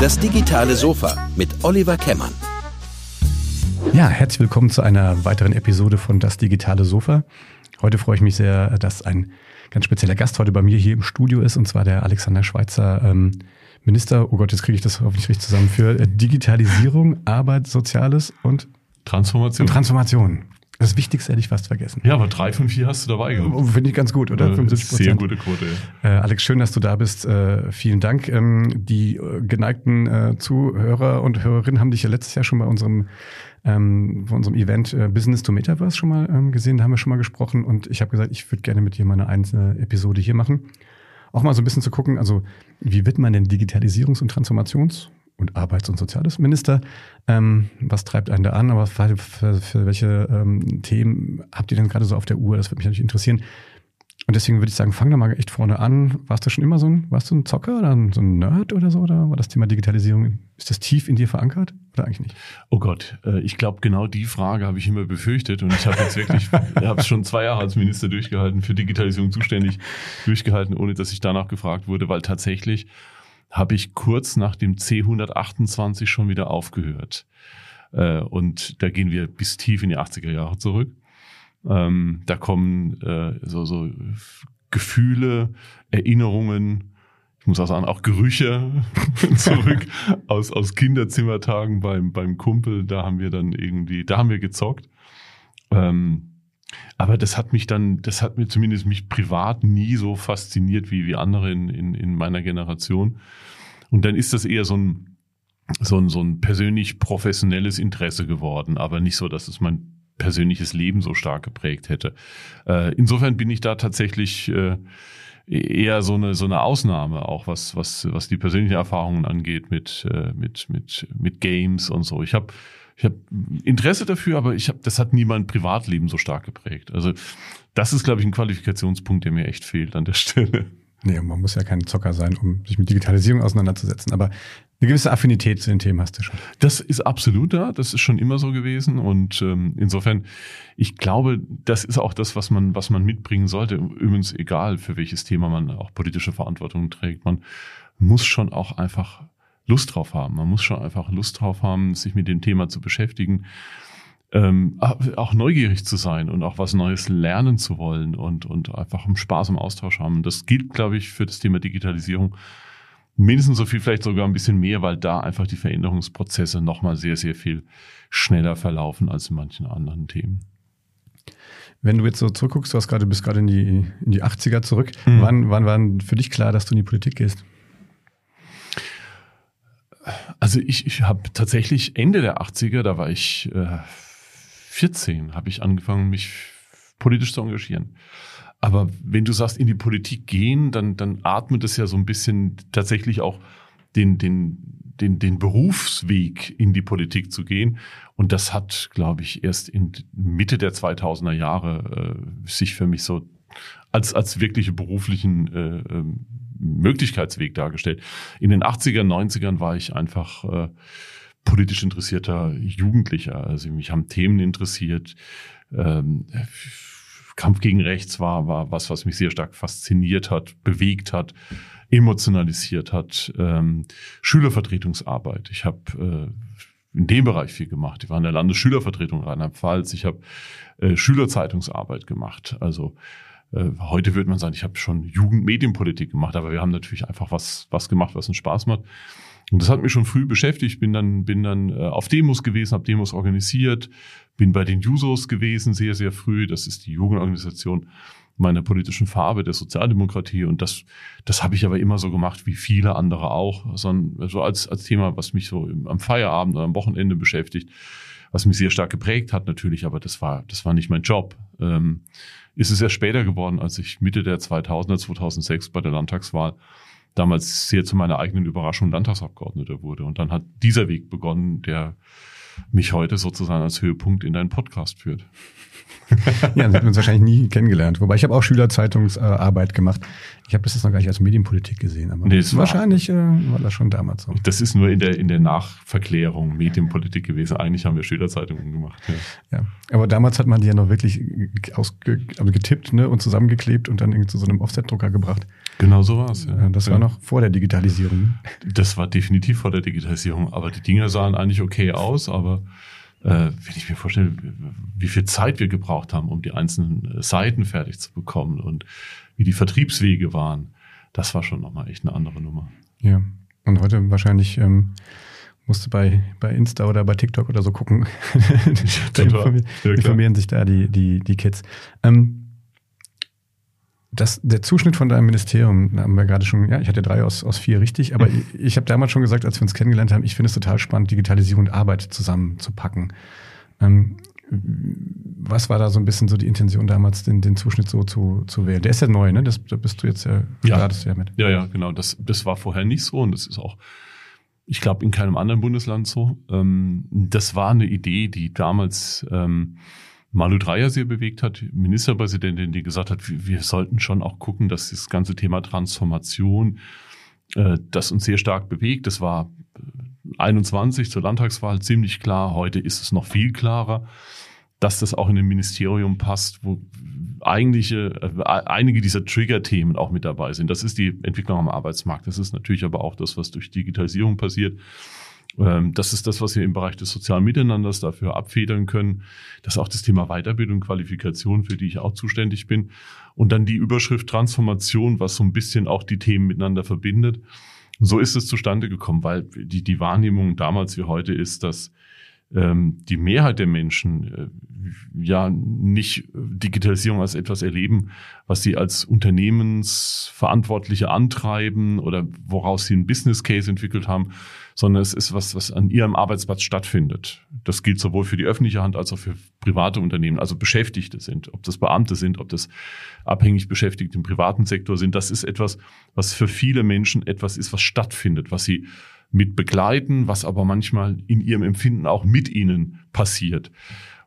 Das digitale Sofa mit Oliver Kemmern. Ja, herzlich willkommen zu einer weiteren Episode von Das digitale Sofa. Heute freue ich mich sehr, dass ein ganz spezieller Gast heute bei mir hier im Studio ist, und zwar der Alexander Schweitzer, ähm, Minister, oh Gott, jetzt kriege ich das hoffentlich richtig zusammen, für Digitalisierung, Arbeit, Soziales und Transformation. Und Transformation. Das Wichtigste hätte ich fast vergessen. Ja, aber drei von vier hast du dabei gehabt. Oh, Finde ich ganz gut, oder? 75 Sehr gute Quote. Äh, Alex, schön, dass du da bist. Äh, vielen Dank. Ähm, die äh, geneigten äh, Zuhörer und Hörerinnen haben dich ja letztes Jahr schon bei unserem ähm, bei unserem Event äh, Business to Metaverse schon mal ähm, gesehen. Da haben wir schon mal gesprochen und ich habe gesagt, ich würde gerne mit dir mal eine einzelne Episode hier machen. Auch mal so ein bisschen zu gucken, also wie wird man denn Digitalisierungs- und Transformations- und Arbeits- und Soziales Minister. Ähm, was treibt einen da an? Aber für, für, für welche ähm, Themen habt ihr denn gerade so auf der Uhr? Das würde mich natürlich interessieren. Und deswegen würde ich sagen, fang da mal echt vorne an. Warst du schon immer so ein, warst du ein Zocker oder so ein Nerd oder so? Oder war das Thema Digitalisierung, ist das tief in dir verankert oder eigentlich nicht? Oh Gott, äh, ich glaube, genau die Frage habe ich immer befürchtet und ich habe jetzt wirklich, ich habe schon zwei Jahre als Minister durchgehalten, für Digitalisierung zuständig durchgehalten, ohne dass ich danach gefragt wurde, weil tatsächlich habe ich kurz nach dem C128 schon wieder aufgehört. Äh, und da gehen wir bis tief in die 80er Jahre zurück. Ähm, da kommen äh, so, so Gefühle, Erinnerungen, ich muss auch sagen, auch Gerüche zurück aus, aus Kinderzimmertagen beim, beim Kumpel. Da haben wir dann irgendwie, da haben wir gezockt. Ähm, aber das hat mich dann, das hat mir zumindest mich privat nie so fasziniert wie, wie andere in, in, in meiner Generation. Und dann ist das eher so ein, so ein, so ein persönlich professionelles Interesse geworden, aber nicht so, dass es mein persönliches Leben so stark geprägt hätte. Äh, insofern bin ich da tatsächlich äh, eher so eine so eine Ausnahme auch was was was die persönlichen Erfahrungen angeht mit äh, mit mit mit Games und so. Ich habe ich habe Interesse dafür, aber ich habe, das hat nie mein Privatleben so stark geprägt. Also das ist, glaube ich, ein Qualifikationspunkt, der mir echt fehlt an der Stelle. Nee, man muss ja kein Zocker sein, um sich mit Digitalisierung auseinanderzusetzen. Aber eine gewisse Affinität zu den Themen hast du schon. Das ist absolut da. Das ist schon immer so gewesen. Und ähm, insofern, ich glaube, das ist auch das, was man, was man mitbringen sollte. Übrigens, egal für welches Thema man auch politische Verantwortung trägt, man muss schon auch einfach Lust drauf haben. Man muss schon einfach Lust drauf haben, sich mit dem Thema zu beschäftigen, ähm, auch neugierig zu sein und auch was Neues lernen zu wollen und, und einfach einen Spaß im Austausch haben. Das gilt, glaube ich, für das Thema Digitalisierung mindestens so viel, vielleicht sogar ein bisschen mehr, weil da einfach die Veränderungsprozesse nochmal sehr, sehr viel schneller verlaufen als in manchen anderen Themen. Wenn du jetzt so zurückguckst, du hast gerade, bist gerade in die, in die 80er zurück. Mhm. Wann, wann war für dich klar, dass du in die Politik gehst? Also ich, ich habe tatsächlich Ende der 80er, da war ich äh, 14, habe ich angefangen, mich politisch zu engagieren. Aber wenn du sagst, in die Politik gehen, dann, dann atmet es ja so ein bisschen tatsächlich auch den, den, den, den Berufsweg in die Politik zu gehen. Und das hat, glaube ich, erst in Mitte der 2000er Jahre äh, sich für mich so als, als wirkliche beruflichen äh, ähm, Möglichkeitsweg dargestellt. In den 80er, 90ern war ich einfach äh, politisch interessierter Jugendlicher. Also mich haben Themen interessiert. Ähm, Kampf gegen Rechts war, war was, was mich sehr stark fasziniert hat, bewegt hat, emotionalisiert hat. Ähm, Schülervertretungsarbeit. Ich habe äh, in dem Bereich viel gemacht. Ich war in der Landesschülervertretung Rheinland-Pfalz. Ich habe äh, Schülerzeitungsarbeit gemacht. Also heute würde man sagen, ich habe schon Jugendmedienpolitik gemacht, aber wir haben natürlich einfach was, was gemacht, was uns Spaß macht. Und das hat mich schon früh beschäftigt. Bin dann, bin dann äh, auf Demos gewesen, habe Demos organisiert, bin bei den Jusos gewesen, sehr, sehr früh. Das ist die Jugendorganisation meiner politischen Farbe, der Sozialdemokratie. Und das, das habe ich aber immer so gemacht, wie viele andere auch. So als, als Thema, was mich so am Feierabend oder am Wochenende beschäftigt, was mich sehr stark geprägt hat natürlich, aber das war, das war nicht mein Job. Ähm, ist es erst später geworden, als ich Mitte der 2000er, 2006 bei der Landtagswahl damals sehr zu meiner eigenen Überraschung Landtagsabgeordneter wurde. Und dann hat dieser Weg begonnen, der mich heute sozusagen als Höhepunkt in deinen Podcast führt. ja, dann hätten wir uns wahrscheinlich nie kennengelernt. Wobei ich habe auch Schülerzeitungsarbeit gemacht. Ich habe das jetzt noch gar nicht als Medienpolitik gesehen, aber nee, wahrscheinlich war, äh, war das schon damals so. Das ist nur in der, in der Nachverklärung Medienpolitik gewesen. Eigentlich haben wir Schülerzeitungen gemacht. Ja, ja aber damals hat man die ja noch wirklich ausge, also getippt ne, und zusammengeklebt und dann irgendwie zu so einem Offset-Drucker gebracht. Genau so war es. Ja. Das war noch vor der Digitalisierung. Das war definitiv vor der Digitalisierung, aber die Dinger sahen eigentlich okay aus, aber äh, wenn ich mir vorstelle, wie viel Zeit wir gebraucht haben, um die einzelnen äh, Seiten fertig zu bekommen und wie die Vertriebswege waren, das war schon nochmal echt eine andere Nummer. Ja, und heute wahrscheinlich ähm, musst du bei, bei Insta oder bei TikTok oder so gucken. da informieren, ja, informieren sich da die, die, die Kids. Ähm, das, der Zuschnitt von deinem Ministerium, haben wir gerade schon, ja, ich hatte drei aus, aus vier richtig, aber ich, ich habe damals schon gesagt, als wir uns kennengelernt haben, ich finde es total spannend, Digitalisierung und Arbeit zusammenzupacken. Ähm, was war da so ein bisschen so die Intention damals, den, den Zuschnitt so zu, zu wählen? Der ist ja neu, ne? Das, da bist du jetzt ja, ja. startest du ja mit. Ja, ja, genau. Das, das war vorher nicht so und das ist auch, ich glaube, in keinem anderen Bundesland so. Ähm, das war eine Idee, die damals ähm, Malu Dreyer sehr bewegt hat, Ministerpräsidentin, die gesagt hat, wir, sollten schon auch gucken, dass das ganze Thema Transformation, äh, das uns sehr stark bewegt. Das war 21 äh, zur Landtagswahl ziemlich klar. Heute ist es noch viel klarer, dass das auch in ein Ministerium passt, wo eigentliche, äh, einige dieser Trigger-Themen auch mit dabei sind. Das ist die Entwicklung am Arbeitsmarkt. Das ist natürlich aber auch das, was durch Digitalisierung passiert. Ähm, das ist das, was wir im Bereich des sozialen Miteinanders dafür abfedern können. Das ist auch das Thema Weiterbildung, Qualifikation, für die ich auch zuständig bin. Und dann die Überschrift Transformation, was so ein bisschen auch die Themen miteinander verbindet. So ist es zustande gekommen, weil die, die Wahrnehmung damals wie heute ist, dass die Mehrheit der Menschen äh, ja nicht Digitalisierung als etwas erleben, was sie als Unternehmensverantwortliche antreiben oder woraus sie einen Business Case entwickelt haben, sondern es ist was, was an ihrem Arbeitsplatz stattfindet. Das gilt sowohl für die öffentliche Hand als auch für private Unternehmen, also Beschäftigte sind, ob das Beamte sind, ob das abhängig Beschäftigte im privaten Sektor sind. Das ist etwas, was für viele Menschen etwas ist, was stattfindet, was sie mit begleiten, was aber manchmal in ihrem Empfinden auch mit ihnen passiert.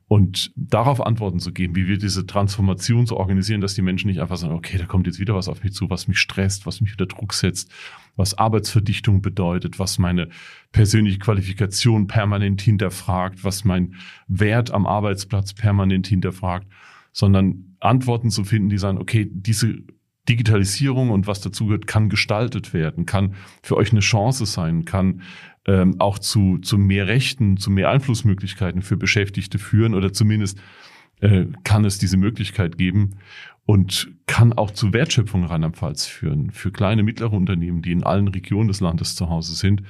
Und darauf Antworten zu geben, wie wir diese Transformation so organisieren, dass die Menschen nicht einfach sagen, okay, da kommt jetzt wieder was auf mich zu, was mich stresst, was mich unter Druck setzt, was Arbeitsverdichtung bedeutet, was meine persönliche Qualifikation permanent hinterfragt, was mein Wert am Arbeitsplatz permanent hinterfragt, sondern Antworten zu finden, die sagen, okay, diese Digitalisierung und was dazugehört, kann gestaltet werden, kann für euch eine Chance sein, kann ähm, auch zu, zu mehr Rechten, zu mehr Einflussmöglichkeiten für Beschäftigte führen oder zumindest äh, kann es diese Möglichkeit geben und kann auch zu Wertschöpfung Rheinland-Pfalz führen für kleine, mittlere Unternehmen, die in allen Regionen des Landes zu Hause sind.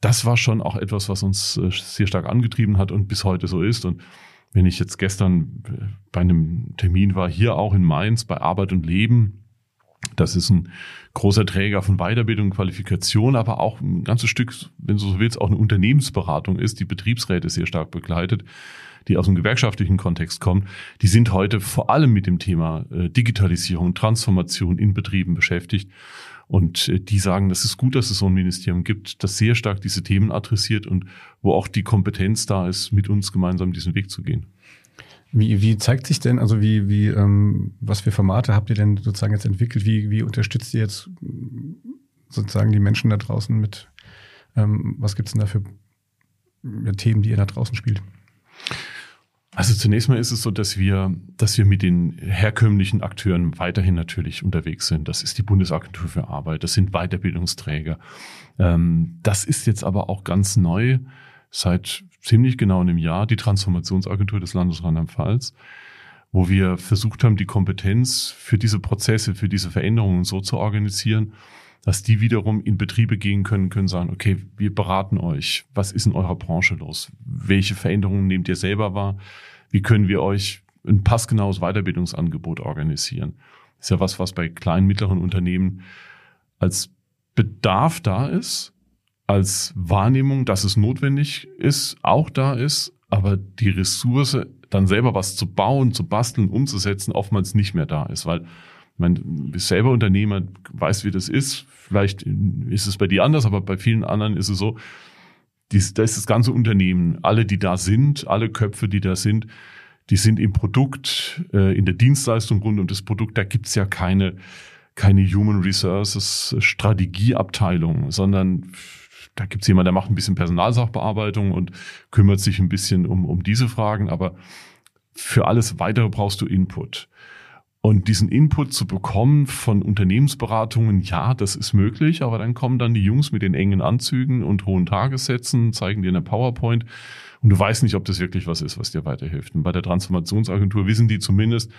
Das war schon auch etwas, was uns äh, sehr stark angetrieben hat und bis heute so ist. Und wenn ich jetzt gestern äh, bei einem Termin war, hier auch in Mainz bei Arbeit und Leben, das ist ein großer Träger von Weiterbildung und Qualifikation, aber auch ein ganzes Stück, wenn du so willst, auch eine Unternehmensberatung ist, die Betriebsräte sehr stark begleitet, die aus dem gewerkschaftlichen Kontext kommen. Die sind heute vor allem mit dem Thema äh, Digitalisierung, Transformation in Betrieben beschäftigt. Und äh, die sagen, das ist gut, dass es so ein Ministerium gibt, das sehr stark diese Themen adressiert und wo auch die Kompetenz da ist, mit uns gemeinsam diesen Weg zu gehen. Wie, wie zeigt sich denn, also wie, wie, ähm, was für Formate habt ihr denn sozusagen jetzt entwickelt? Wie, wie unterstützt ihr jetzt sozusagen die Menschen da draußen mit, ähm, was gibt's denn da für Themen, die ihr da draußen spielt? Also zunächst mal ist es so, dass wir, dass wir mit den herkömmlichen Akteuren weiterhin natürlich unterwegs sind. Das ist die Bundesagentur für Arbeit, das sind Weiterbildungsträger. Ähm, das ist jetzt aber auch ganz neu seit ziemlich genau einem Jahr die Transformationsagentur des Landes Rheinland-Pfalz, wo wir versucht haben, die Kompetenz für diese Prozesse, für diese Veränderungen so zu organisieren, dass die wiederum in Betriebe gehen können, können sagen, okay, wir beraten euch. Was ist in eurer Branche los? Welche Veränderungen nehmt ihr selber wahr? Wie können wir euch ein passgenaues Weiterbildungsangebot organisieren? Das ist ja was, was bei kleinen, mittleren Unternehmen als Bedarf da ist, als Wahrnehmung, dass es notwendig ist, auch da ist, aber die Ressource, dann selber was zu bauen, zu basteln, umzusetzen, oftmals nicht mehr da ist, weil man selber Unternehmer, weiß, wie das ist. Vielleicht ist es bei dir anders, aber bei vielen anderen ist es so, dies, da ist das ganze Unternehmen, alle, die da sind, alle Köpfe, die da sind, die sind im Produkt, äh, in der Dienstleistung rund um das Produkt, da gibt's ja keine, keine Human Resources Strategieabteilung, sondern da gibt's jemand, der macht ein bisschen Personalsachbearbeitung und kümmert sich ein bisschen um, um diese Fragen, aber für alles weitere brauchst du Input. Und diesen Input zu bekommen von Unternehmensberatungen, ja, das ist möglich, aber dann kommen dann die Jungs mit den engen Anzügen und hohen Tagessätzen, zeigen dir eine PowerPoint und du weißt nicht, ob das wirklich was ist, was dir weiterhilft. Und bei der Transformationsagentur wissen die zumindest,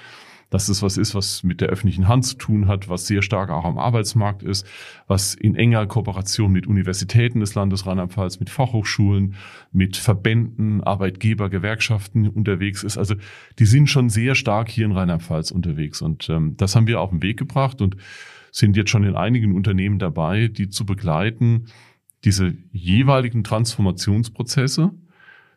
dass das was ist, was mit der öffentlichen Hand zu tun hat, was sehr stark auch am Arbeitsmarkt ist, was in enger Kooperation mit Universitäten des Landes Rheinland-Pfalz, mit Fachhochschulen, mit Verbänden, Arbeitgeber, Gewerkschaften unterwegs ist. Also die sind schon sehr stark hier in Rheinland-Pfalz unterwegs und ähm, das haben wir auf den Weg gebracht und sind jetzt schon in einigen Unternehmen dabei, die zu begleiten, diese jeweiligen Transformationsprozesse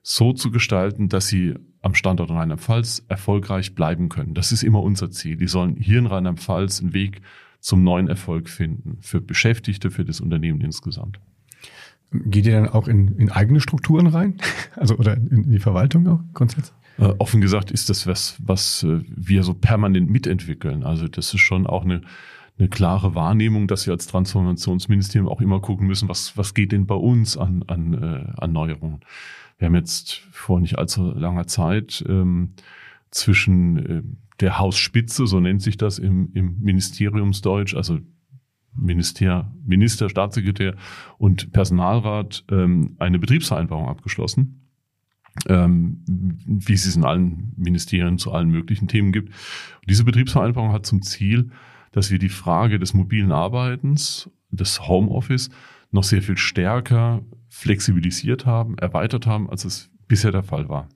so zu gestalten, dass sie am Standort Rheinland-Pfalz erfolgreich bleiben können. Das ist immer unser Ziel. Die sollen hier in Rheinland-Pfalz einen Weg zum neuen Erfolg finden. Für Beschäftigte, für das Unternehmen insgesamt. Geht ihr dann auch in, in eigene Strukturen rein? Also oder in die Verwaltung auch grundsätzlich? Äh, offen gesagt ist das was, was äh, wir so permanent mitentwickeln. Also das ist schon auch eine, eine klare Wahrnehmung, dass wir als Transformationsministerium auch immer gucken müssen, was, was geht denn bei uns an, an, äh, an Neuerungen. Wir haben jetzt vor nicht allzu langer Zeit ähm, zwischen äh, der Hausspitze, so nennt sich das im, im Ministeriumsdeutsch, also Minister, Minister, Staatssekretär und Personalrat ähm, eine Betriebsvereinbarung abgeschlossen, ähm, wie es es in allen Ministerien zu allen möglichen Themen gibt. Und diese Betriebsvereinbarung hat zum Ziel, dass wir die Frage des mobilen Arbeitens, des Homeoffice noch sehr viel stärker flexibilisiert haben, erweitert haben, als es bisher der Fall war.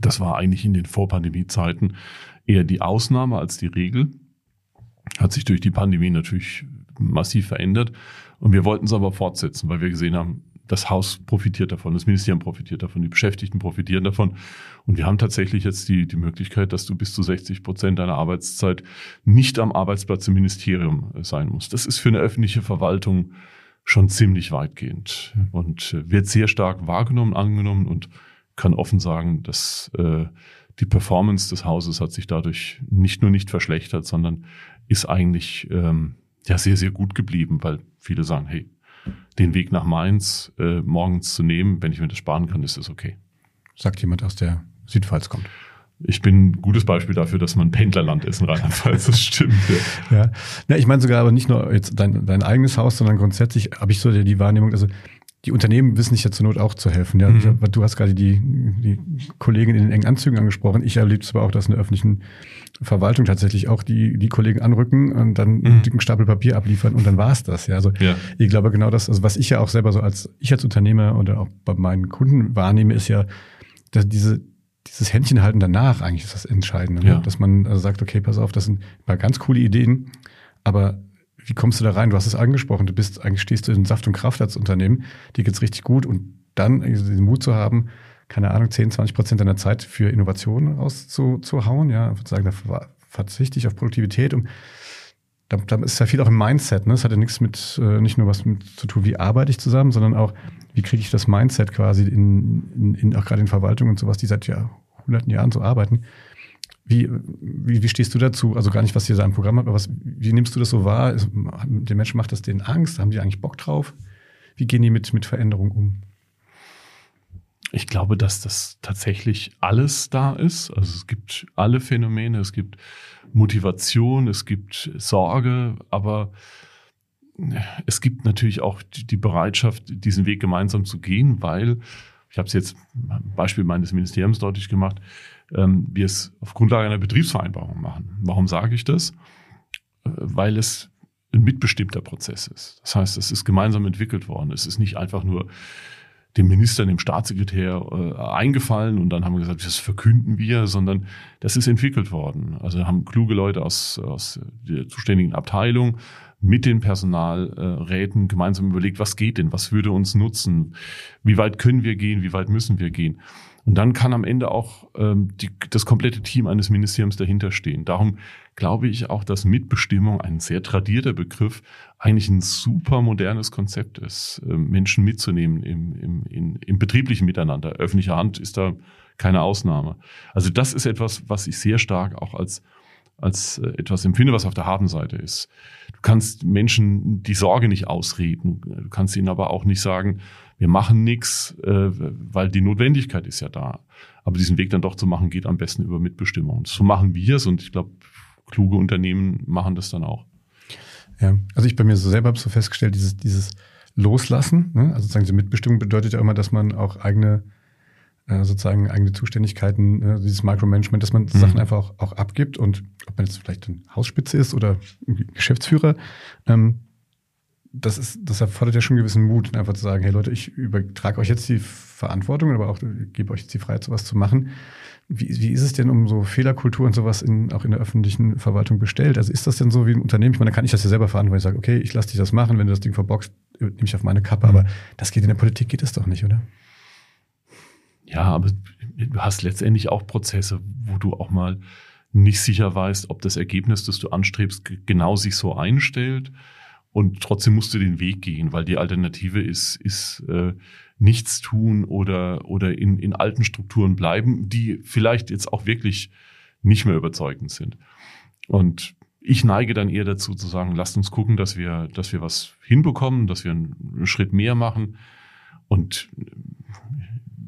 Das war eigentlich in den Vorpandemie-Zeiten eher die Ausnahme als die Regel. Hat sich durch die Pandemie natürlich massiv verändert. Und wir wollten es aber fortsetzen, weil wir gesehen haben, das Haus profitiert davon, das Ministerium profitiert davon, die Beschäftigten profitieren davon. Und wir haben tatsächlich jetzt die, die Möglichkeit, dass du bis zu 60 Prozent deiner Arbeitszeit nicht am Arbeitsplatz im Ministerium sein musst. Das ist für eine öffentliche Verwaltung schon ziemlich weitgehend und wird sehr stark wahrgenommen, angenommen und kann offen sagen, dass äh, die Performance des Hauses hat sich dadurch nicht nur nicht verschlechtert, sondern ist eigentlich ähm, ja sehr, sehr gut geblieben, weil viele sagen, hey, den Weg nach Mainz äh, morgens zu nehmen, wenn ich mir das sparen kann, ist es okay. Sagt jemand aus der Südpfalz kommt ich bin ein gutes Beispiel dafür, dass man Pendlerland ist in Rheinland-Pfalz. Das stimmt. Ja. ja. ja, ich meine sogar aber nicht nur jetzt dein, dein eigenes Haus, sondern grundsätzlich habe ich so die Wahrnehmung, also die Unternehmen wissen sich ja zur Not auch zu helfen. Ja, mhm. du hast gerade die, die Kollegen in den engen Anzügen angesprochen. Ich erlebe es aber auch, dass in der öffentlichen Verwaltung tatsächlich auch die, die Kollegen anrücken und dann mhm. einen dicken Stapel Papier abliefern und dann war's das. Ja, also ja. ich glaube genau das, also was ich ja auch selber so als ich als Unternehmer oder auch bei meinen Kunden wahrnehme, ist ja, dass diese dieses Händchenhalten danach eigentlich ist das Entscheidende. Ne? Ja. Dass man also sagt, okay, pass auf, das sind mal ganz coole Ideen, aber wie kommst du da rein? Du hast es angesprochen, du bist, eigentlich stehst du in Saft und Kraft als Unternehmen, dir geht's richtig gut und dann den Mut zu haben, keine Ahnung, 10, 20 Prozent deiner Zeit für Innovation rauszuhauen, ja, ich würde sagen, da verzichte ich auf Produktivität, um da, da ist ja viel auch im Mindset, ne? Es hat ja nichts mit, äh, nicht nur was mit zu tun, wie arbeite ich zusammen, sondern auch, wie kriege ich das Mindset quasi in, in, in auch gerade in Verwaltung und sowas, die seit ja, hunderten Jahren so arbeiten. Wie, wie, wie stehst du dazu? Also gar nicht, was ihr da im Programm habt, aber was, wie nimmst du das so wahr? Ist, den Menschen macht das denen Angst? Haben die eigentlich Bock drauf? Wie gehen die mit, mit Veränderungen um? Ich glaube, dass das tatsächlich alles da ist. Also es gibt alle Phänomene, es gibt Motivation, es gibt Sorge, aber es gibt natürlich auch die Bereitschaft, diesen Weg gemeinsam zu gehen, weil, ich habe es jetzt am Beispiel meines Ministeriums deutlich gemacht, ähm, wir es auf Grundlage einer Betriebsvereinbarung machen. Warum sage ich das? Äh, weil es ein mitbestimmter Prozess ist. Das heißt, es ist gemeinsam entwickelt worden. Es ist nicht einfach nur dem Minister, dem Staatssekretär äh, eingefallen und dann haben wir gesagt, das verkünden wir, sondern das ist entwickelt worden. Also haben kluge Leute aus, aus der zuständigen Abteilung mit den Personalräten gemeinsam überlegt, was geht denn, was würde uns nutzen, wie weit können wir gehen, wie weit müssen wir gehen. Und dann kann am Ende auch ähm, die, das komplette Team eines Ministeriums dahinter stehen. Darum glaube ich auch, dass Mitbestimmung, ein sehr tradierter Begriff, eigentlich ein super modernes Konzept ist, äh, Menschen mitzunehmen im, im, in, im betrieblichen Miteinander. Öffentliche Hand ist da keine Ausnahme. Also das ist etwas, was ich sehr stark auch als als äh, etwas empfinde, was auf der Habenseite ist. Kannst Menschen die Sorge nicht ausreden. Du kannst ihnen aber auch nicht sagen, wir machen nichts, äh, weil die Notwendigkeit ist ja da. Aber diesen Weg dann doch zu machen, geht am besten über Mitbestimmung. So machen wir es und ich glaube, kluge Unternehmen machen das dann auch. Ja, also ich bei mir so selber habe so festgestellt, dieses, dieses Loslassen, ne? also sozusagen diese Mitbestimmung bedeutet ja immer, dass man auch eigene sozusagen eigene Zuständigkeiten, äh, dieses Micromanagement, dass man mhm. Sachen einfach auch, auch abgibt und ob man jetzt vielleicht ein Hausspitze ist oder Geschäftsführer, ähm, das ist, das erfordert ja schon einen gewissen Mut, einfach zu sagen, hey Leute, ich übertrage euch jetzt die Verantwortung, aber auch gebe euch jetzt die Freiheit, sowas zu machen. Wie, wie ist es denn um so Fehlerkultur und sowas in, auch in der öffentlichen Verwaltung bestellt? Also ist das denn so wie ein Unternehmen? Ich meine, da kann ich das ja selber verantworten, ich sage, okay, ich lasse dich das machen, wenn du das Ding verboxt, nehme ich auf meine Kappe, mhm. aber das geht in der Politik, geht das doch nicht, oder? Ja, aber du hast letztendlich auch Prozesse, wo du auch mal nicht sicher weißt, ob das Ergebnis, das du anstrebst, genau sich so einstellt und trotzdem musst du den Weg gehen, weil die Alternative ist, ist äh, nichts tun oder, oder in, in alten Strukturen bleiben, die vielleicht jetzt auch wirklich nicht mehr überzeugend sind. Und ich neige dann eher dazu zu sagen, lasst uns gucken, dass wir, dass wir was hinbekommen, dass wir einen Schritt mehr machen. Und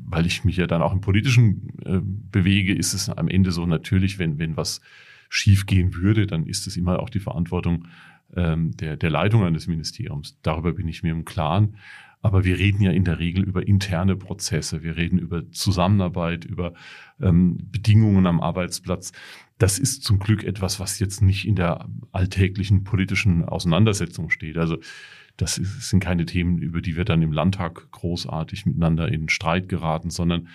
weil ich mich ja dann auch im Politischen äh, bewege, ist es am Ende so natürlich, wenn, wenn was schief gehen würde, dann ist es immer auch die Verantwortung ähm, der, der Leitung eines Ministeriums. Darüber bin ich mir im Klaren. Aber wir reden ja in der Regel über interne Prozesse. Wir reden über Zusammenarbeit, über ähm, Bedingungen am Arbeitsplatz. Das ist zum Glück etwas, was jetzt nicht in der alltäglichen politischen Auseinandersetzung steht. Also das sind keine Themen, über die wir dann im Landtag großartig miteinander in Streit geraten, sondern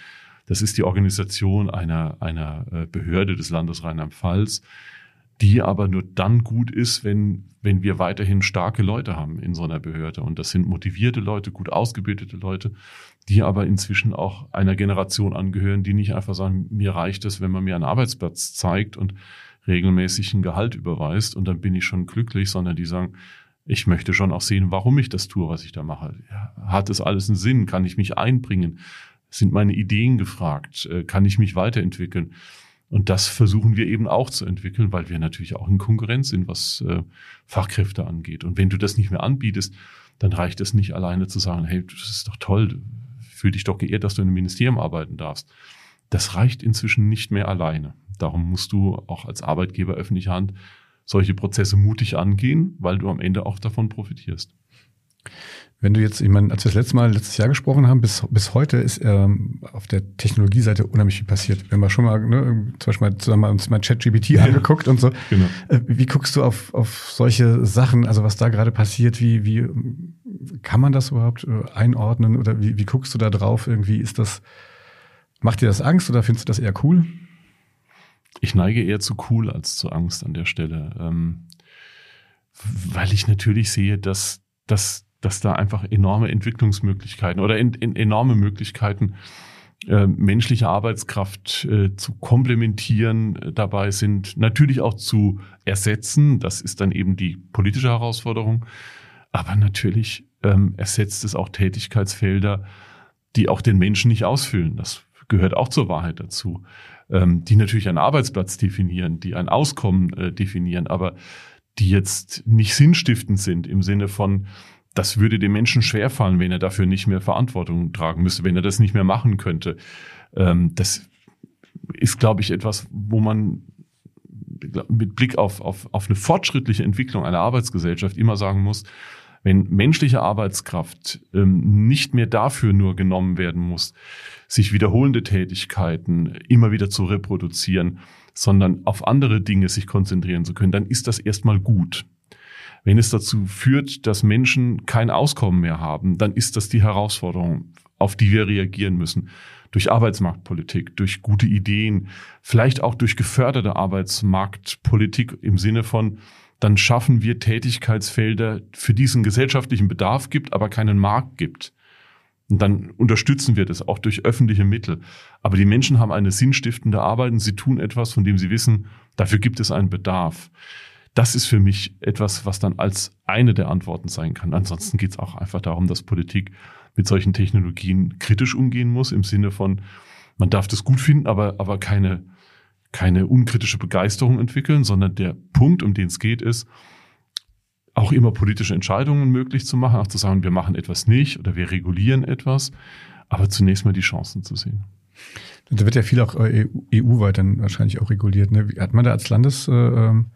das ist die Organisation einer, einer äh, Behörde des Landes Rheinland-Pfalz, die aber nur dann gut ist, wenn, wenn wir weiterhin starke Leute haben in so einer Behörde. Und das sind motivierte Leute, gut ausgebildete Leute, die aber inzwischen auch einer Generation angehören, die nicht einfach sagen, mir reicht es, wenn man mir einen Arbeitsplatz zeigt und regelmäßig ein Gehalt überweist und dann bin ich schon glücklich, sondern die sagen, ich möchte schon auch sehen, warum ich das tue, was ich da mache. Hat es alles einen Sinn? Kann ich mich einbringen? Sind meine Ideen gefragt? Äh, kann ich mich weiterentwickeln? Und das versuchen wir eben auch zu entwickeln, weil wir natürlich auch in Konkurrenz sind, was äh, Fachkräfte angeht. Und wenn du das nicht mehr anbietest, dann reicht es nicht alleine zu sagen, hey, das ist doch toll, fühl dich doch geehrt, dass du in einem Ministerium arbeiten darfst. Das reicht inzwischen nicht mehr alleine. Darum musst du auch als Arbeitgeber öffentlicher Hand solche Prozesse mutig angehen, weil du am Ende auch davon profitierst. Wenn du jetzt, ich meine, als wir das letzte Mal letztes Jahr gesprochen haben, bis, bis heute ist ähm, auf der Technologieseite unheimlich viel passiert. Wir haben schon mal, ne, zum Beispiel mal zusammen uns mal ChatGPT ja. angeguckt und so. Genau. Äh, wie guckst du auf, auf solche Sachen, also was da gerade passiert, wie, wie kann man das überhaupt äh, einordnen oder wie, wie guckst du da drauf? Irgendwie ist das, macht dir das Angst oder findest du das eher cool? Ich neige eher zu cool als zu Angst an der Stelle. Ähm, weil ich natürlich sehe, dass, dass dass da einfach enorme Entwicklungsmöglichkeiten oder in, in enorme Möglichkeiten äh, menschliche Arbeitskraft äh, zu komplementieren äh, dabei sind, natürlich auch zu ersetzen. Das ist dann eben die politische Herausforderung. Aber natürlich ähm, ersetzt es auch Tätigkeitsfelder, die auch den Menschen nicht ausfüllen. Das gehört auch zur Wahrheit dazu. Ähm, die natürlich einen Arbeitsplatz definieren, die ein Auskommen äh, definieren, aber die jetzt nicht sinnstiftend sind im Sinne von, das würde dem Menschen schwerfallen, wenn er dafür nicht mehr Verantwortung tragen müsste, wenn er das nicht mehr machen könnte. Ähm, das ist, glaube ich, etwas, wo man mit Blick auf, auf, auf eine fortschrittliche Entwicklung einer Arbeitsgesellschaft immer sagen muss, wenn menschliche Arbeitskraft ähm, nicht mehr dafür nur genommen werden muss, sich wiederholende Tätigkeiten immer wieder zu reproduzieren, sondern auf andere Dinge sich konzentrieren zu können, dann ist das erstmal gut. Wenn es dazu führt, dass Menschen kein Auskommen mehr haben, dann ist das die Herausforderung, auf die wir reagieren müssen. Durch Arbeitsmarktpolitik, durch gute Ideen, vielleicht auch durch geförderte Arbeitsmarktpolitik im Sinne von, dann schaffen wir Tätigkeitsfelder, für diesen gesellschaftlichen Bedarf gibt, aber keinen Markt gibt. Und dann unterstützen wir das auch durch öffentliche Mittel. Aber die Menschen haben eine sinnstiftende Arbeit und sie tun etwas, von dem sie wissen, dafür gibt es einen Bedarf. Das ist für mich etwas, was dann als eine der Antworten sein kann. Ansonsten geht es auch einfach darum, dass Politik mit solchen Technologien kritisch umgehen muss, im Sinne von, man darf das gut finden, aber, aber keine, keine unkritische Begeisterung entwickeln, sondern der Punkt, um den es geht, ist, auch immer politische Entscheidungen möglich zu machen, auch zu sagen, wir machen etwas nicht oder wir regulieren etwas, aber zunächst mal die Chancen zu sehen. Da wird ja viel auch EU-weit dann wahrscheinlich auch reguliert. Ne? Hat man da als Landes, äh, ähm,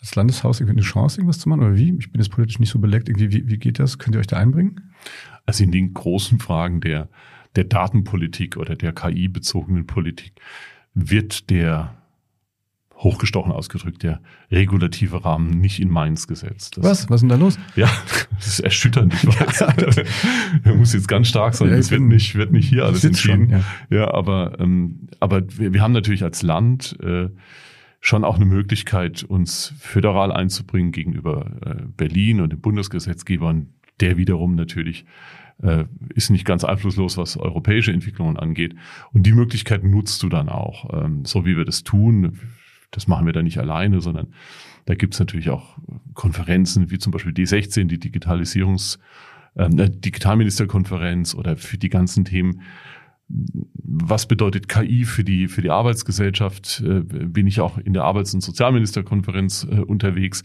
als Landeshaus irgendwie eine Chance, irgendwas zu machen? Oder wie? Ich bin jetzt politisch nicht so beleckt. Irgendwie, wie, wie geht das? Könnt ihr euch da einbringen? Also in den großen Fragen der, der Datenpolitik oder der KI-bezogenen Politik wird der hochgestochen ausgedrückt, der regulative Rahmen nicht in Mainz gesetzt. Das, Was? Was ist denn da los? Ja, das ist erschütternd. Ich weiß. Er muss jetzt ganz stark sein. Es wird nicht, wird nicht hier alles entschieden. Schon, ja. ja, aber, ähm, aber wir, wir haben natürlich als Land äh, schon auch eine Möglichkeit, uns föderal einzubringen gegenüber äh, Berlin und den Bundesgesetzgebern, der wiederum natürlich äh, ist nicht ganz einflusslos, was europäische Entwicklungen angeht. Und die Möglichkeit nutzt du dann auch, ähm, so wie wir das tun. Das machen wir dann nicht alleine, sondern da gibt es natürlich auch Konferenzen, wie zum Beispiel D16, die Digitalisierungs, ähm, äh, Digitalministerkonferenz oder für die ganzen Themen. Was bedeutet KI für die, für die Arbeitsgesellschaft? Äh, bin ich auch in der Arbeits- und Sozialministerkonferenz äh, unterwegs.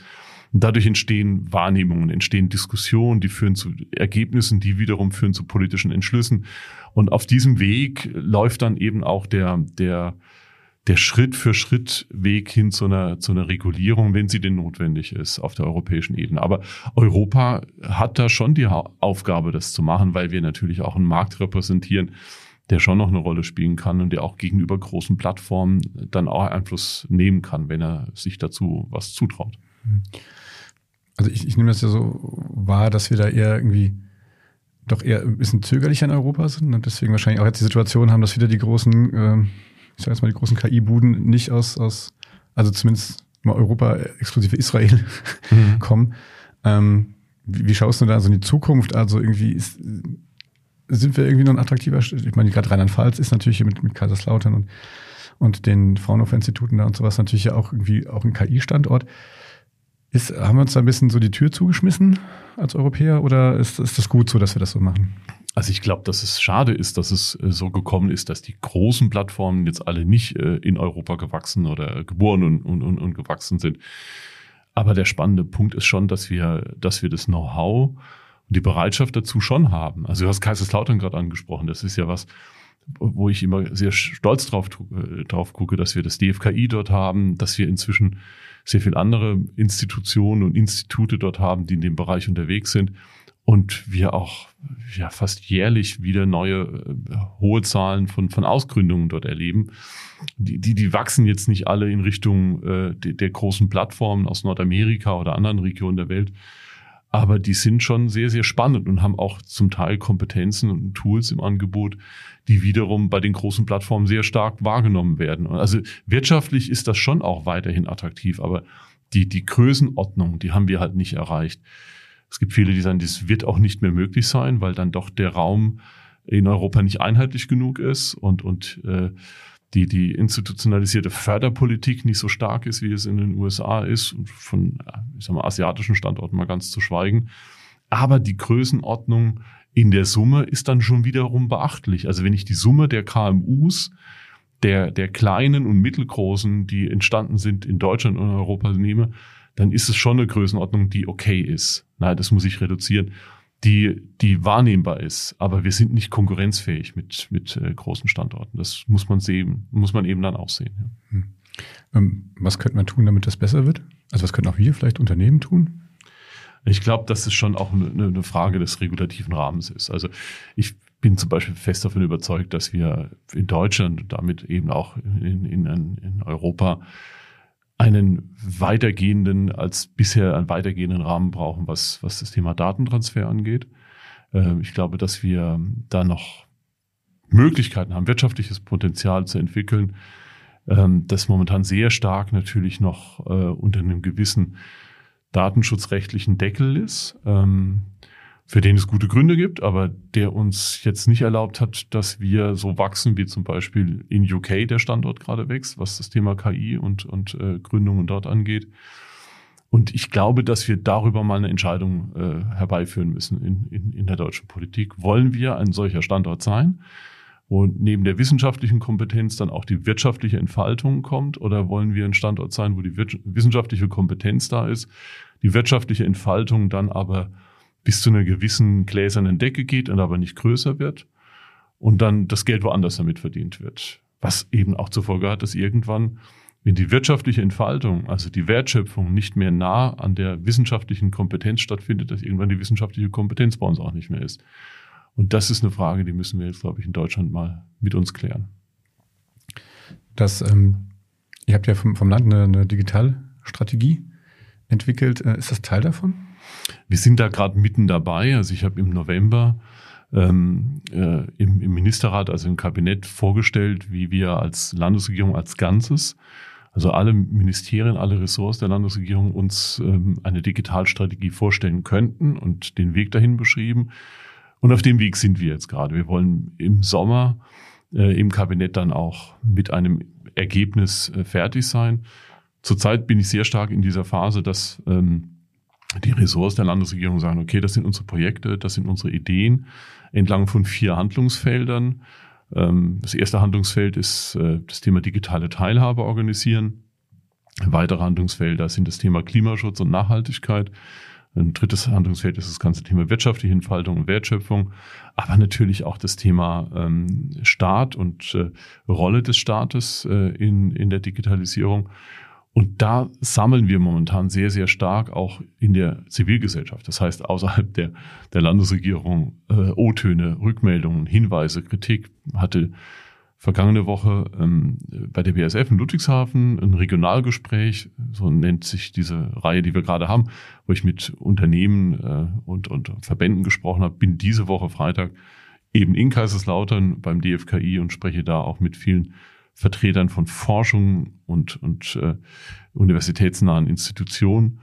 Dadurch entstehen Wahrnehmungen, entstehen Diskussionen, die führen zu Ergebnissen, die wiederum führen zu politischen Entschlüssen. Und auf diesem Weg läuft dann eben auch der, der, der Schritt für Schritt Weg hin zu einer, zu einer Regulierung, wenn sie denn notwendig ist auf der europäischen Ebene. Aber Europa hat da schon die Aufgabe, das zu machen, weil wir natürlich auch einen Markt repräsentieren, der schon noch eine Rolle spielen kann und der auch gegenüber großen Plattformen dann auch Einfluss nehmen kann, wenn er sich dazu was zutraut. Also ich, ich nehme das ja so wahr, dass wir da eher irgendwie doch eher ein bisschen zögerlicher in Europa sind und deswegen wahrscheinlich auch jetzt die Situation haben, dass wieder die großen, äh, ich sage jetzt mal, die großen KI-Buden nicht aus, aus, also zumindest mal Europa exklusive Israel mhm. kommen. Ähm, wie, wie schaust du da so in die Zukunft? Also irgendwie ist, sind wir irgendwie noch ein attraktiver, ich meine, gerade Rheinland-Pfalz ist natürlich mit, mit Kaiserslautern und, und den Fraunhofer-Instituten da und sowas natürlich ja auch irgendwie auch ein KI-Standort. Ist, haben wir uns da ein bisschen so die Tür zugeschmissen als Europäer oder ist, ist das gut so, dass wir das so machen? Also ich glaube, dass es schade ist, dass es äh, so gekommen ist, dass die großen Plattformen jetzt alle nicht äh, in Europa gewachsen oder geboren und, und, und, und gewachsen sind. Aber der spannende Punkt ist schon, dass wir, dass wir das Know-how und die Bereitschaft dazu schon haben. Also du hast Kaiserslautern gerade angesprochen. Das ist ja was, wo ich immer sehr stolz drauf, äh, drauf gucke, dass wir das DFKI dort haben, dass wir inzwischen sehr viel andere Institutionen und Institute dort haben, die in dem Bereich unterwegs sind. Und wir auch ja, fast jährlich wieder neue äh, hohe Zahlen von, von Ausgründungen dort erleben. Die, die, die wachsen jetzt nicht alle in Richtung äh, der, der großen Plattformen aus Nordamerika oder anderen Regionen der Welt, aber die sind schon sehr, sehr spannend und haben auch zum Teil Kompetenzen und Tools im Angebot, die wiederum bei den großen Plattformen sehr stark wahrgenommen werden. Also wirtschaftlich ist das schon auch weiterhin attraktiv, aber die, die Größenordnung, die haben wir halt nicht erreicht. Es gibt viele, die sagen, das wird auch nicht mehr möglich sein, weil dann doch der Raum in Europa nicht einheitlich genug ist und, und äh, die, die institutionalisierte Förderpolitik nicht so stark ist, wie es in den USA ist, und von ich sag mal, asiatischen Standorten mal ganz zu schweigen. Aber die Größenordnung in der Summe ist dann schon wiederum beachtlich. Also wenn ich die Summe der KMUs, der, der kleinen und mittelgroßen, die entstanden sind in Deutschland und Europa nehme, dann ist es schon eine Größenordnung, die okay ist. Na, das muss ich reduzieren die, die wahrnehmbar ist. Aber wir sind nicht konkurrenzfähig mit, mit äh, großen Standorten. Das muss man sehen, muss man eben dann auch sehen. Ja. Hm. Ähm, was könnte man tun, damit das besser wird? Also was könnten auch wir vielleicht Unternehmen tun? Ich glaube, dass es schon auch eine, eine Frage des regulativen Rahmens ist. Also ich bin zum Beispiel fest davon überzeugt, dass wir in Deutschland und damit eben auch in, in, in Europa einen weitergehenden, als bisher einen weitergehenden Rahmen brauchen, was, was das Thema Datentransfer angeht. Ähm, ich glaube, dass wir da noch Möglichkeiten haben, wirtschaftliches Potenzial zu entwickeln, ähm, das momentan sehr stark natürlich noch äh, unter einem gewissen datenschutzrechtlichen Deckel ist. Für den es gute Gründe gibt, aber der uns jetzt nicht erlaubt hat, dass wir so wachsen, wie zum Beispiel in UK der Standort gerade wächst, was das Thema KI und, und äh, Gründungen dort angeht. Und ich glaube, dass wir darüber mal eine Entscheidung äh, herbeiführen müssen in, in, in der deutschen Politik. Wollen wir ein solcher Standort sein, wo neben der wissenschaftlichen Kompetenz dann auch die wirtschaftliche Entfaltung kommt? Oder wollen wir ein Standort sein, wo die wissenschaftliche Kompetenz da ist, die wirtschaftliche Entfaltung dann aber bis zu einer gewissen gläsernen Decke geht und aber nicht größer wird und dann das Geld woanders damit verdient wird. Was eben auch zur Folge hat, dass irgendwann, wenn die wirtschaftliche Entfaltung, also die Wertschöpfung nicht mehr nah an der wissenschaftlichen Kompetenz stattfindet, dass irgendwann die wissenschaftliche Kompetenz bei uns auch nicht mehr ist. Und das ist eine Frage, die müssen wir jetzt, glaube ich, in Deutschland mal mit uns klären. Das, ähm, ihr habt ja vom, vom Land eine, eine Digitalstrategie entwickelt. Äh, ist das Teil davon? Wir sind da gerade mitten dabei. Also ich habe im November ähm, äh, im, im Ministerrat, also im Kabinett vorgestellt, wie wir als Landesregierung als Ganzes, also alle Ministerien, alle Ressorts der Landesregierung uns ähm, eine Digitalstrategie vorstellen könnten und den Weg dahin beschrieben. Und auf dem Weg sind wir jetzt gerade. Wir wollen im Sommer äh, im Kabinett dann auch mit einem Ergebnis äh, fertig sein. Zurzeit bin ich sehr stark in dieser Phase, dass ähm, die Ressorts der Landesregierung sagen, okay, das sind unsere Projekte, das sind unsere Ideen entlang von vier Handlungsfeldern. Ähm, das erste Handlungsfeld ist äh, das Thema digitale Teilhabe organisieren. Weitere Handlungsfelder sind das Thema Klimaschutz und Nachhaltigkeit. Ein drittes Handlungsfeld ist das ganze Thema wirtschaftliche Entfaltung und Wertschöpfung, aber natürlich auch das Thema ähm, Staat und äh, Rolle des Staates äh, in, in der Digitalisierung. Und da sammeln wir momentan sehr, sehr stark auch in der Zivilgesellschaft. Das heißt, außerhalb der, der Landesregierung äh, O-Töne, Rückmeldungen, Hinweise, Kritik hatte vergangene Woche ähm, bei der BSF in Ludwigshafen ein Regionalgespräch, so nennt sich diese Reihe, die wir gerade haben, wo ich mit Unternehmen äh, und, und Verbänden gesprochen habe, bin diese Woche Freitag eben in Kaiserslautern beim DFKI und spreche da auch mit vielen Vertretern von Forschung und, und äh, universitätsnahen Institutionen.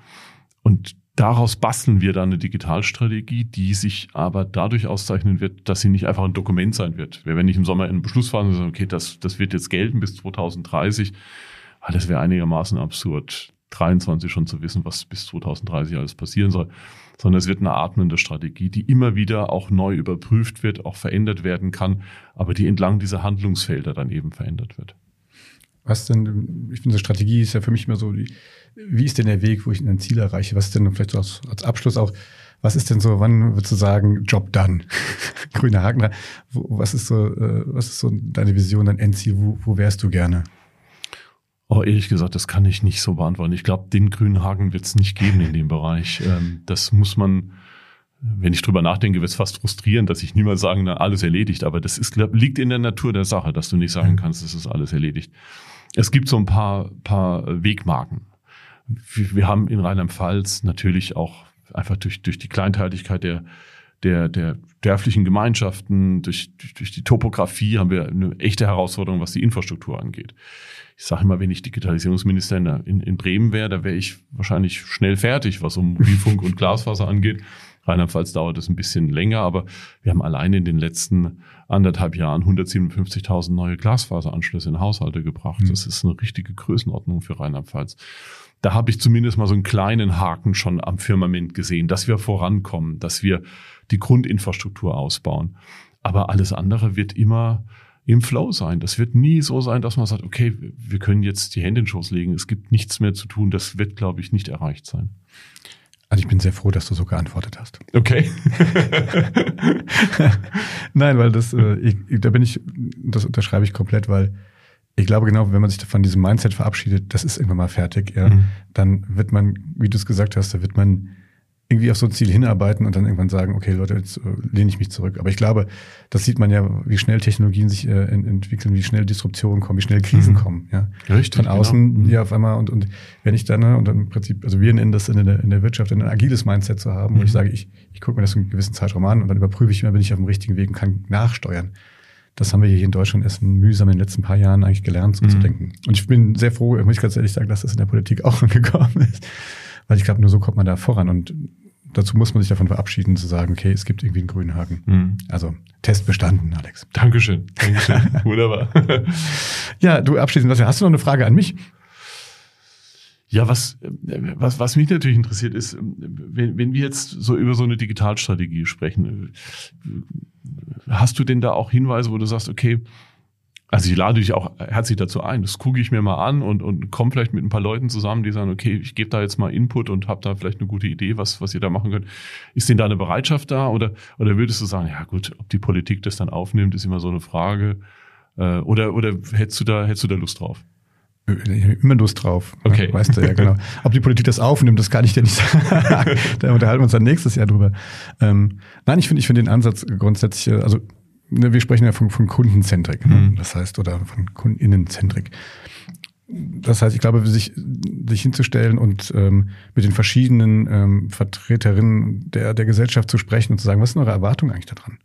Und daraus basteln wir dann eine Digitalstrategie, die sich aber dadurch auszeichnen wird, dass sie nicht einfach ein Dokument sein wird. Wir werden nicht im Sommer in Beschluss fassen sagen, okay, das, das wird jetzt gelten bis 2030, weil das wäre einigermaßen absurd, 23 schon zu wissen, was bis 2030 alles passieren soll sondern es wird eine atmende Strategie, die immer wieder auch neu überprüft wird, auch verändert werden kann, aber die entlang dieser Handlungsfelder dann eben verändert wird. Was denn, ich finde, so Strategie ist ja für mich immer so, wie ist denn der Weg, wo ich ein Ziel erreiche? Was ist denn vielleicht so als, als Abschluss auch, was ist denn so, wann würdest du sagen, Job done? Grüner Haken. Was ist so, äh, was ist so deine Vision, dein Endziel? Wo, wo wärst du gerne? Oh, ehrlich gesagt, das kann ich nicht so beantworten. Ich glaube, den grünen Haken wird es nicht geben in dem Bereich. Ähm, das muss man, wenn ich drüber nachdenke, wird es fast frustrierend, dass ich niemals sagen, na, alles erledigt. Aber das ist, glaub, liegt in der Natur der Sache, dass du nicht sagen kannst, es ist alles erledigt. Es gibt so ein paar, paar Wegmarken. Wir, wir haben in Rheinland-Pfalz natürlich auch einfach durch, durch die Kleinteiligkeit der, der, der dörflichen Gemeinschaften, durch, durch, durch die Topografie haben wir eine echte Herausforderung, was die Infrastruktur angeht ich sage immer, wenn ich Digitalisierungsminister in, in Bremen wäre, da wäre ich wahrscheinlich schnell fertig, was um Mobilfunk und Glasfaser angeht. Rheinland-Pfalz dauert es ein bisschen länger, aber wir haben allein in den letzten anderthalb Jahren 157.000 neue Glasfaseranschlüsse in Haushalte gebracht. Mhm. Das ist eine richtige Größenordnung für Rheinland-Pfalz. Da habe ich zumindest mal so einen kleinen Haken schon am Firmament gesehen, dass wir vorankommen, dass wir die Grundinfrastruktur ausbauen. Aber alles andere wird immer im Flow sein. Das wird nie so sein, dass man sagt, okay, wir können jetzt die Hände in den Schoß legen, es gibt nichts mehr zu tun. Das wird, glaube ich, nicht erreicht sein. Also ich bin sehr froh, dass du so geantwortet hast. Okay. Nein, weil das, äh, ich, da bin ich, das unterschreibe ich komplett, weil ich glaube genau, wenn man sich von diesem Mindset verabschiedet, das ist irgendwann mal fertig, ja, mhm. dann wird man, wie du es gesagt hast, da wird man irgendwie auf so ein Ziel hinarbeiten und dann irgendwann sagen, okay, Leute, jetzt äh, lehne ich mich zurück. Aber ich glaube, das sieht man ja, wie schnell Technologien sich äh, entwickeln, wie schnell Disruptionen kommen, wie schnell Krisen mhm. kommen. Ja. Richtig. Von außen, genau. ja, auf einmal und, und wenn ich dann, ne, und dann im Prinzip, also wir nennen das in der, in der Wirtschaft ein agiles Mindset zu haben, mhm. wo ich sage, ich, ich gucke mir das einen gewissen Zeitraum an und dann überprüfe ich immer, bin ich auf dem richtigen Weg und kann nachsteuern. Das haben wir hier in Deutschland erst mühsam in den letzten paar Jahren eigentlich gelernt, so mhm. zu denken. Und ich bin sehr froh, muss ich ganz ehrlich sagen, dass das in der Politik auch angekommen ist. Weil ich glaube, nur so kommt man da voran. Und dazu muss man sich davon verabschieden, zu sagen, okay, es gibt irgendwie einen grünen Haken. Mhm. Also Test bestanden, Alex. Dankeschön. Dankeschön. Wunderbar. Ja, du abschließend, hast du noch eine Frage an mich? Ja, was, was, was mich natürlich interessiert ist, wenn, wenn wir jetzt so über so eine Digitalstrategie sprechen, hast du denn da auch Hinweise, wo du sagst, okay, also ich lade dich auch herzlich dazu ein. Das gucke ich mir mal an und, und komme vielleicht mit ein paar Leuten zusammen, die sagen, okay, ich gebe da jetzt mal Input und habe da vielleicht eine gute Idee, was, was ihr da machen könnt. Ist denn da eine Bereitschaft da? Oder, oder würdest du sagen, ja gut, ob die Politik das dann aufnimmt, ist immer so eine Frage. Äh, oder, oder hättest du da, hättest du da Lust drauf? Immer Lust drauf. Okay. Weißt du ja, genau. Ob die Politik das aufnimmt, das kann ich dir nicht sagen. da unterhalten wir uns dann nächstes Jahr drüber. Ähm, nein, ich finde, ich finde den Ansatz grundsätzlich, äh, also ne, wir sprechen ja von, von Kundenzentrik, ne? Mhm. das heißt, oder von Kundinnenzentrik. Das heißt, ich glaube, sich, sich hinzustellen und ähm, mit den verschiedenen ähm, Vertreterinnen der, der Gesellschaft zu sprechen und zu sagen, was sind eure Erwartungen eigentlich daran?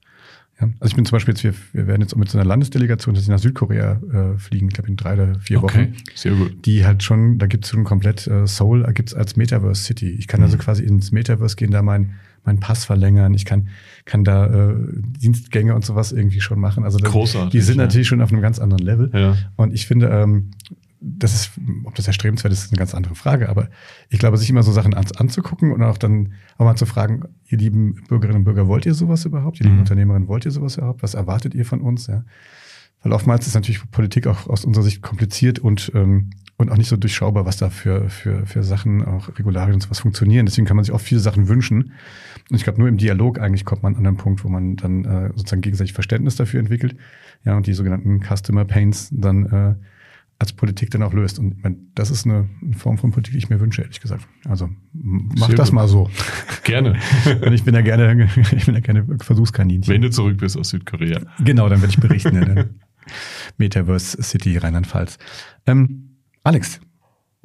Ja, also ich bin zum Beispiel jetzt, wir, wir werden jetzt mit so einer Landesdelegation, dass sie nach Südkorea äh, fliegen, ich glaube in drei oder vier Okay, Wochen, sehr gut. die halt schon, da gibt's schon komplett äh, Seoul, äh, gibt's als Metaverse City. Ich kann Mhm. also quasi ins Metaverse gehen, da mein meinen Pass verlängern, ich kann kann da äh, Dienstgänge und sowas irgendwie schon machen. Also da, Großartig, die sind ja. natürlich schon auf einem ganz anderen Level. Ja. Und ich finde, ähm, das ist, ob das erstrebenswert ist, ist eine ganz andere Frage. Aber ich glaube, sich immer so Sachen an, anzugucken und auch dann auch mal zu fragen, ihr lieben Bürgerinnen und Bürger, wollt ihr sowas überhaupt? Ihr lieben Mhm. Unternehmerinnen, wollt ihr sowas überhaupt? Was erwartet ihr von uns? Ja? Weil oftmals ist natürlich Politik auch aus unserer Sicht kompliziert und, ähm, und auch nicht so durchschaubar, was da für, für, für Sachen, auch Regularien und sowas funktionieren. Deswegen kann man sich auch viele Sachen wünschen. Und ich glaube, nur im Dialog eigentlich kommt man an den Punkt, wo man dann äh, sozusagen gegenseitig Verständnis dafür entwickelt. Ja, und die sogenannten Customer Pains dann äh, als Politik dann auch löst. Und ich meine, das ist eine Form von Politik, die ich mir wünsche, ehrlich gesagt. Also mach Sehr das gut. mal so. Gerne. Und ich bin ja gerne, ich bin ja gerne Versuchskaninchen. Wenn du zurück bist aus Südkorea. Genau, dann werde ich berichten in der Metaverse City Rheinland-Pfalz. Ähm, Alex,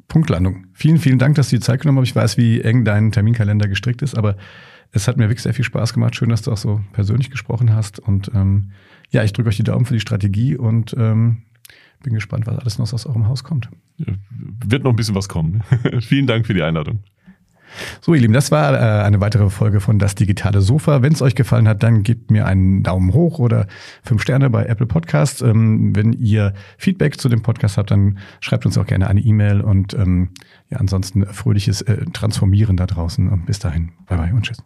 Punktlandung. Vielen, vielen Dank, dass du die Zeit genommen hast. Ich weiß, wie eng dein Terminkalender gestrickt ist, aber es hat mir wirklich sehr viel Spaß gemacht. Schön, dass du auch so persönlich gesprochen hast. Und ähm, ja, ich drücke euch die Daumen für die Strategie und ähm, bin gespannt, was alles noch aus eurem Haus kommt. Wird noch ein bisschen was kommen. Vielen Dank für die Einladung. So, ihr Lieben, das war äh, eine weitere Folge von Das Digitale Sofa. Wenn es euch gefallen hat, dann gebt mir einen Daumen hoch oder fünf Sterne bei Apple Podcast. Ähm, wenn ihr Feedback zu dem Podcast habt, dann schreibt uns auch gerne eine E-Mail und ähm, ja, ansonsten fröhliches äh, Transformieren da draußen. Und bis dahin, bye bye und tschüss.